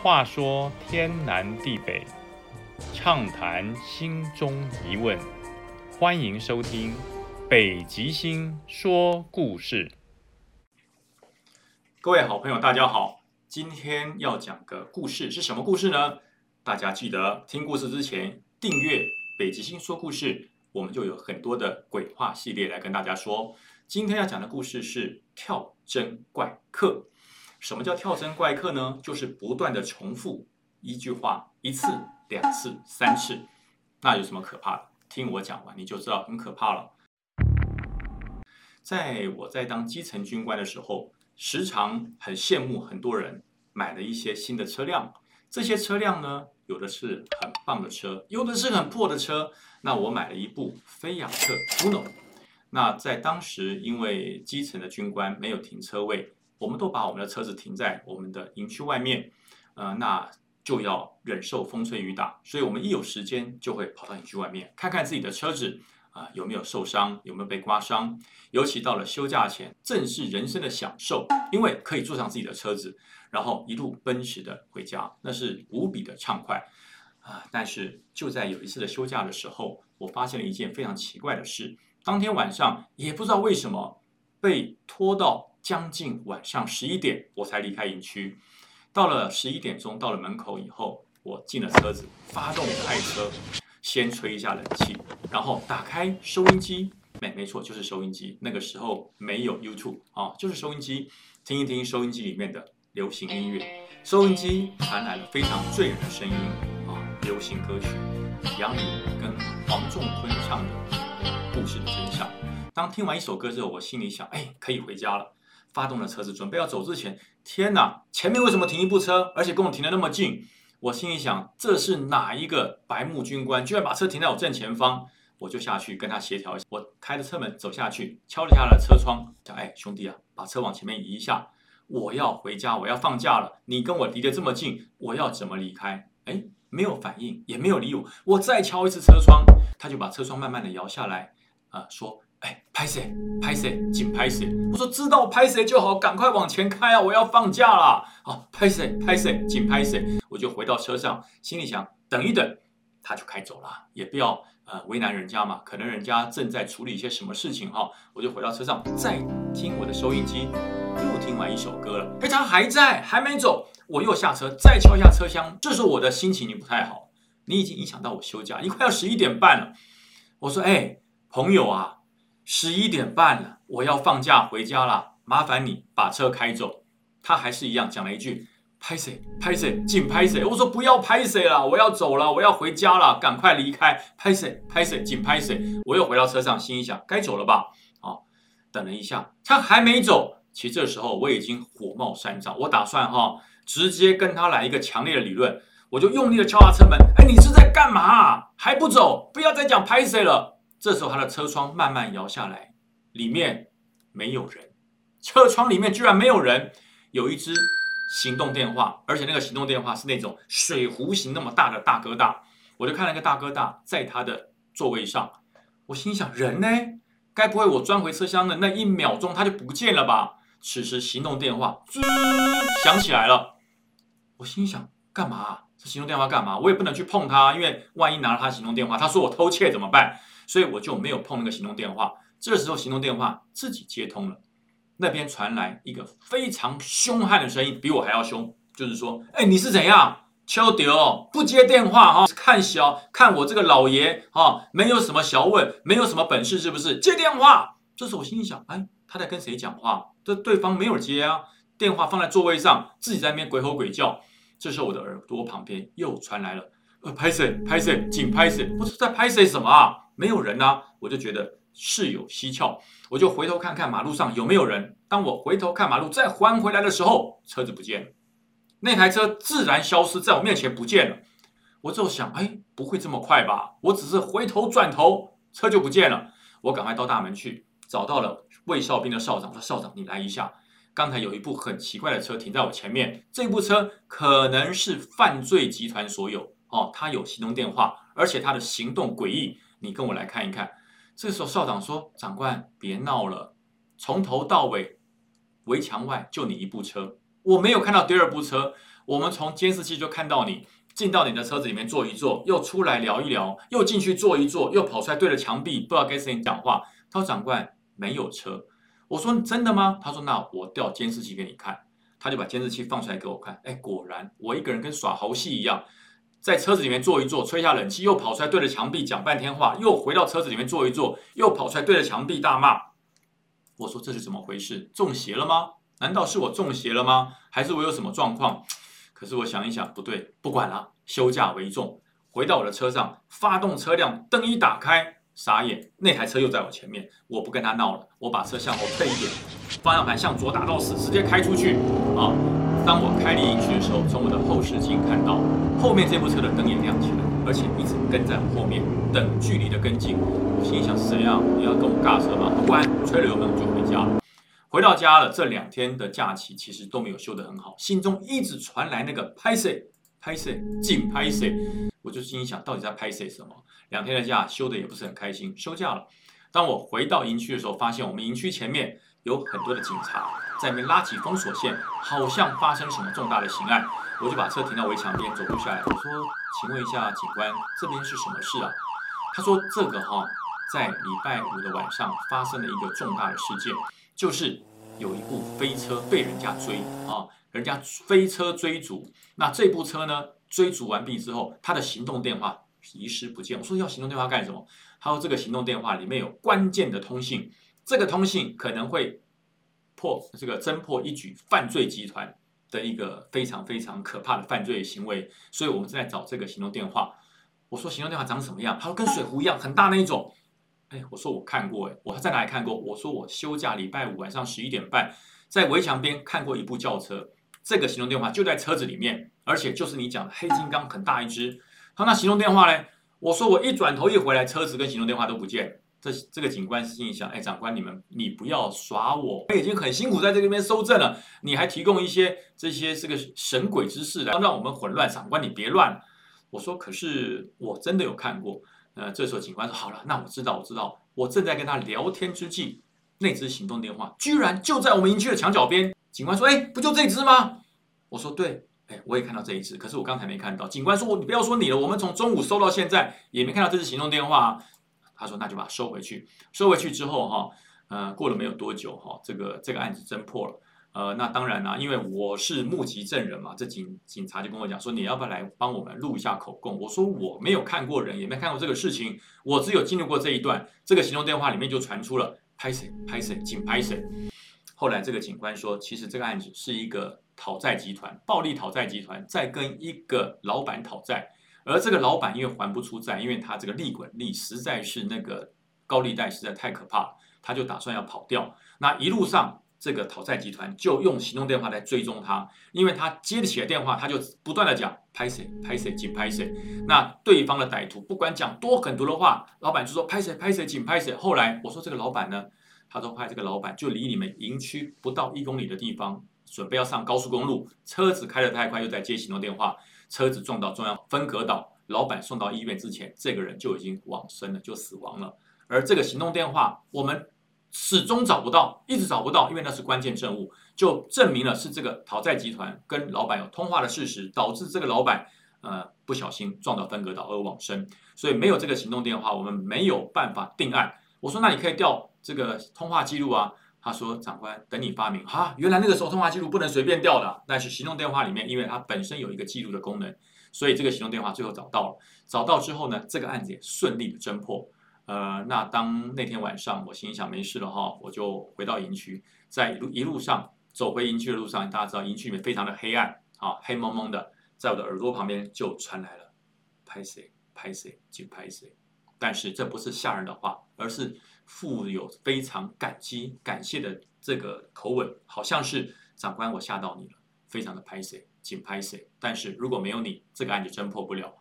话说天南地北，畅谈心中疑问，欢迎收听《北极星说故事》。各位好朋友，大家好，今天要讲个故事，是什么故事呢？大家记得听故事之前订阅《北极星说故事》，我们就有很多的鬼话系列来跟大家说。今天要讲的故事是跳针怪客。什么叫跳针怪客呢？就是不断的重复一句话一次、两次、三次。那有什么可怕的？听我讲完你就知道很可怕了。在我在当基层军官的时候，时常很羡慕很多人买了一些新的车辆。这些车辆呢，有的是很棒的车，有的是很破的车。那我买了一部菲亚特 Uno。那在当时，因为基层的军官没有停车位。我们都把我们的车子停在我们的营区外面，呃，那就要忍受风吹雨打，所以我们一有时间就会跑到营区外面看看自己的车子啊有没有受伤，有没有被刮伤。尤其到了休假前，正是人生的享受，因为可以坐上自己的车子，然后一路奔驰的回家，那是无比的畅快啊！但是就在有一次的休假的时候，我发现了一件非常奇怪的事，当天晚上也不知道为什么被拖到。将近晚上十一点，我才离开营区。到了十一点钟，到了门口以后，我进了车子，发动开车，先吹一下冷气，然后打开收音机。没没错，就是收音机。那个时候没有 YouTube 啊，就是收音机，听一听收音机里面的流行音乐。收音机传来了非常醉人的声音啊，流行歌曲，杨颖跟黄仲坤唱的《故事的真相》。当听完一首歌之后，我心里想，哎，可以回家了。发动了车子，准备要走之前，天哪！前面为什么停一部车，而且跟我停的那么近？我心里想，这是哪一个白目军官，居然把车停在我正前方？我就下去跟他协调一下。我开着车门走下去，敲了下他的车窗，讲：“哎，兄弟啊，把车往前面移一下，我要回家，我要放假了。你跟我离得这么近，我要怎么离开？”哎，没有反应，也没有理我。我再敲一次车窗，他就把车窗慢慢的摇下来，啊，说。哎，拍谁？拍谁？紧拍谁？我说知道拍谁就好，赶快往前开啊！我要放假了。好，拍谁？拍谁？紧拍谁？我就回到车上，心里想等一等，他就开走了，也不要呃为难人家嘛。可能人家正在处理一些什么事情哈。我就回到车上，再听我的收音机，又听完一首歌了。哎，他还在，还没走。我又下车，再敲一下车厢。这时候我的心情你不太好，你已经影响到我休假，你快要十一点半了。我说，哎，朋友啊。十一点半了，我要放假回家了，麻烦你把车开走。他还是一样讲了一句：“拍谁？拍谁？紧拍谁？”我说：“不要拍谁了，我要走了，我要回家了，赶快离开。”拍谁？拍谁？紧拍谁？我又回到车上，心想：该走了吧？好，等了一下，他还没走。其实这时候我已经火冒三丈，我打算哈，直接跟他来一个强烈的理论。我就用力的敲他车门：“哎，你是在干嘛？还不走？不要再讲拍谁了。”这时候，他的车窗慢慢摇下来，里面没有人。车窗里面居然没有人，有一只行动电话，而且那个行动电话是那种水壶型那么大的大哥大。我就看了一个大哥大在他的座位上，我心想：人呢？该不会我钻回车厢的那一秒钟他就不见了吧？此时，行动电话吱响起来了。我心想：干嘛？这行动电话干嘛？我也不能去碰它，因为万一拿了他行动电话，他说我偷窃怎么办？所以我就没有碰那个行动电话。这时候行动电话自己接通了，那边传来一个非常凶悍的声音，比我还要凶，就是说：“哎，你是怎样？邱德不接电话哈？看小看我这个老爷哈，没有什么小问，没有什么本事，是不是？接电话。”这时候我心里想：“哎，他在跟谁讲话？这对方没有接啊，电话放在座位上，自己在那边鬼吼鬼叫。”这时候我的耳朵旁边又传来了：“呃，拍谁？拍谁？紧拍谁？我说在拍谁？什么啊？”没有人呢，我就觉得事有蹊跷，我就回头看看马路上有没有人。当我回头看马路再还回来的时候，车子不见了，那台车自然消失在我面前不见了。我就想，哎，不会这么快吧？我只是回头转头，车就不见了。我赶快到大门去，找到了卫哨兵的哨长，说：“校长，你来一下，刚才有一部很奇怪的车停在我前面，这部车可能是犯罪集团所有哦，他有行动电话，而且他的行动诡异。”你跟我来看一看。这时候少长说：“长官，别闹了，从头到尾围墙外就你一部车，我没有看到第二部车。我们从监视器就看到你进到你的车子里面坐一坐，又出来聊一聊，又进去坐一坐，又跑出来对着墙壁不知道跟谁讲话。他说：“长官没有车。”我说：“真的吗？”他说：“那我调监视器给你看。”他就把监视器放出来给我看。哎，果然我一个人跟耍猴戏一样，在车子里面坐一坐，吹下冷气，又跑出来对着墙壁讲半天话，又回到车子里面坐一坐，又跑出来对着墙壁大骂。我说：“这是怎么回事？中邪了吗？难道是我中邪了吗？还是我有什么状况？”可是我想一想，不对，不管了，休假为重。回到我的车上，发动车辆，灯一打开，傻眼，那台车又在我前面。我不跟他闹了，我把车向后退一点，方向盘向左打到死，直接开出去。啊，当我开离营区的时候，从我的后视镜看到后面这部车的灯也亮起来，而且一直跟在我后面，等距离的跟进。我心想：怎样？你要跟我尬车吗？不管，吹了油门我就回家了。回到家了，这两天的假期其实都没有休得很好，心中一直传来那个拍谁拍谁紧拍谁，我就心想到底在拍谁什么？两天的假休的也不是很开心，休假了。当我回到营区的时候，发现我们营区前面有很多的警察在那边拉起封锁线，好像发生什么重大的刑案。我就把车停到围墙边，走路下来，我说：“请问一下警官，这边是什么事啊？”他说：“这个哈，在礼拜五的晚上发生了一个重大的事件。”就是有一部飞车被人家追啊，人家飞车追逐，那这部车呢追逐完毕之后，他的行动电话遗失不见。我说要行动电话干什么？还有这个行动电话里面有关键的通信，这个通信可能会破这个侦破一举犯罪集团的一个非常非常可怕的犯罪行为，所以我们正在找这个行动电话。我说行动电话长什么样？他说跟水壶一样很大那一种。哎，我说我看过，哎，我在哪里看过？我说我休假礼拜五晚上十一点半，在围墙边看过一部轿车，这个行动电话就在车子里面，而且就是你讲的黑金刚很大一只。他那行动电话呢？我说我一转头一回来，车子跟行动电话都不见。这这个警官心里想：哎，长官你们你不要耍我，我已经很辛苦在这边搜证了，你还提供一些这些这个神鬼之事来让我们混乱。长官你别乱。我说可是我真的有看过。呃，这时候警官说：“好了，那我知道，我知道。我正在跟他聊天之际，那只行动电话居然就在我们营区的墙角边。”警官说：“哎，不就这只吗？”我说：“对，哎，我也看到这一只，可是我刚才没看到。”警官说：“我你不要说你了，我们从中午收到现在也没看到这只行动电话。”他说：“那就把它收回去。收回去之后，哈，呃，过了没有多久，哈，这个这个案子侦破了。”呃，那当然啦，因为我是目击证人嘛，这警警察就跟我讲说，你要不要来帮我们录一下口供？我说我没有看过人，也没看过这个事情，我只有经历过这一段。这个行动电话里面就传出了拍谁拍谁，请拍谁。后来这个警官说，其实这个案子是一个讨债集团，暴力讨债集团在跟一个老板讨债，而这个老板因为还不出债，因为他这个利滚利实在是那个高利贷实在太可怕，他就打算要跑掉。那一路上。这个讨债集团就用行动电话来追踪他，因为他接得起来电话，他就不断的讲拍谁拍谁紧拍谁。那对方的歹徒不管讲多狠毒的话，老板就说拍谁拍谁紧拍谁。后来我说这个老板呢，他说拍这个老板就离你们营区不到一公里的地方，准备要上高速公路，车子开得太快，又在接行动电话，车子撞到中央分隔岛，老板送到医院之前，这个人就已经往生了，就死亡了。而这个行动电话，我们。始终找不到，一直找不到，因为那是关键证物，就证明了是这个讨债集团跟老板有通话的事实，导致这个老板呃不小心撞到分隔岛而往生，所以没有这个行动电话，我们没有办法定案。我说那你可以调这个通话记录啊，他说长官等你发明哈，原来那个时候通话记录不能随便调的，但是行动电话里面，因为它本身有一个记录的功能，所以这个行动电话最后找到了，找到之后呢，这个案子也顺利的侦破。呃，那当那天晚上我心想没事了哈，我就回到营区，在一路一路上走回营区的路上，大家知道营区里面非常的黑暗啊，黑蒙蒙的，在我的耳朵旁边就传来了拍谁拍谁紧拍谁，但是这不是吓人的话，而是富有非常感激感谢的这个口吻，好像是长官我吓到你了，非常的拍谁请拍谁，但是如果没有你，这个案子侦破不了，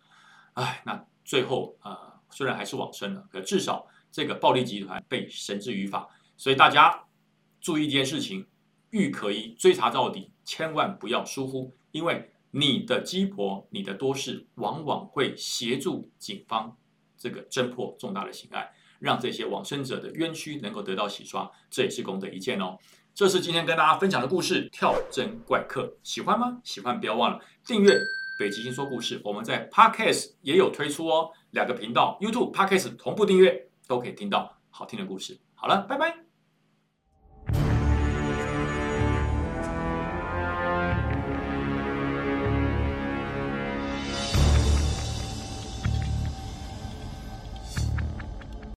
哎，那最后啊。虽然还是往生了，可至少这个暴力集团被绳之于法。所以大家注意一件事情：欲可疑，追查到底，千万不要疏忽。因为你的鸡婆、你的多事，往往会协助警方这个侦破重大的刑案，让这些往生者的冤屈能够得到洗刷，这也是功德一件哦。这是今天跟大家分享的故事《跳针怪客》，喜欢吗？喜欢不要忘了订阅北极星说故事。我们在 Podcast 也有推出哦，两个频道，YouTube、Podcast 同步订阅都可以听到好听的故事。好了，拜拜。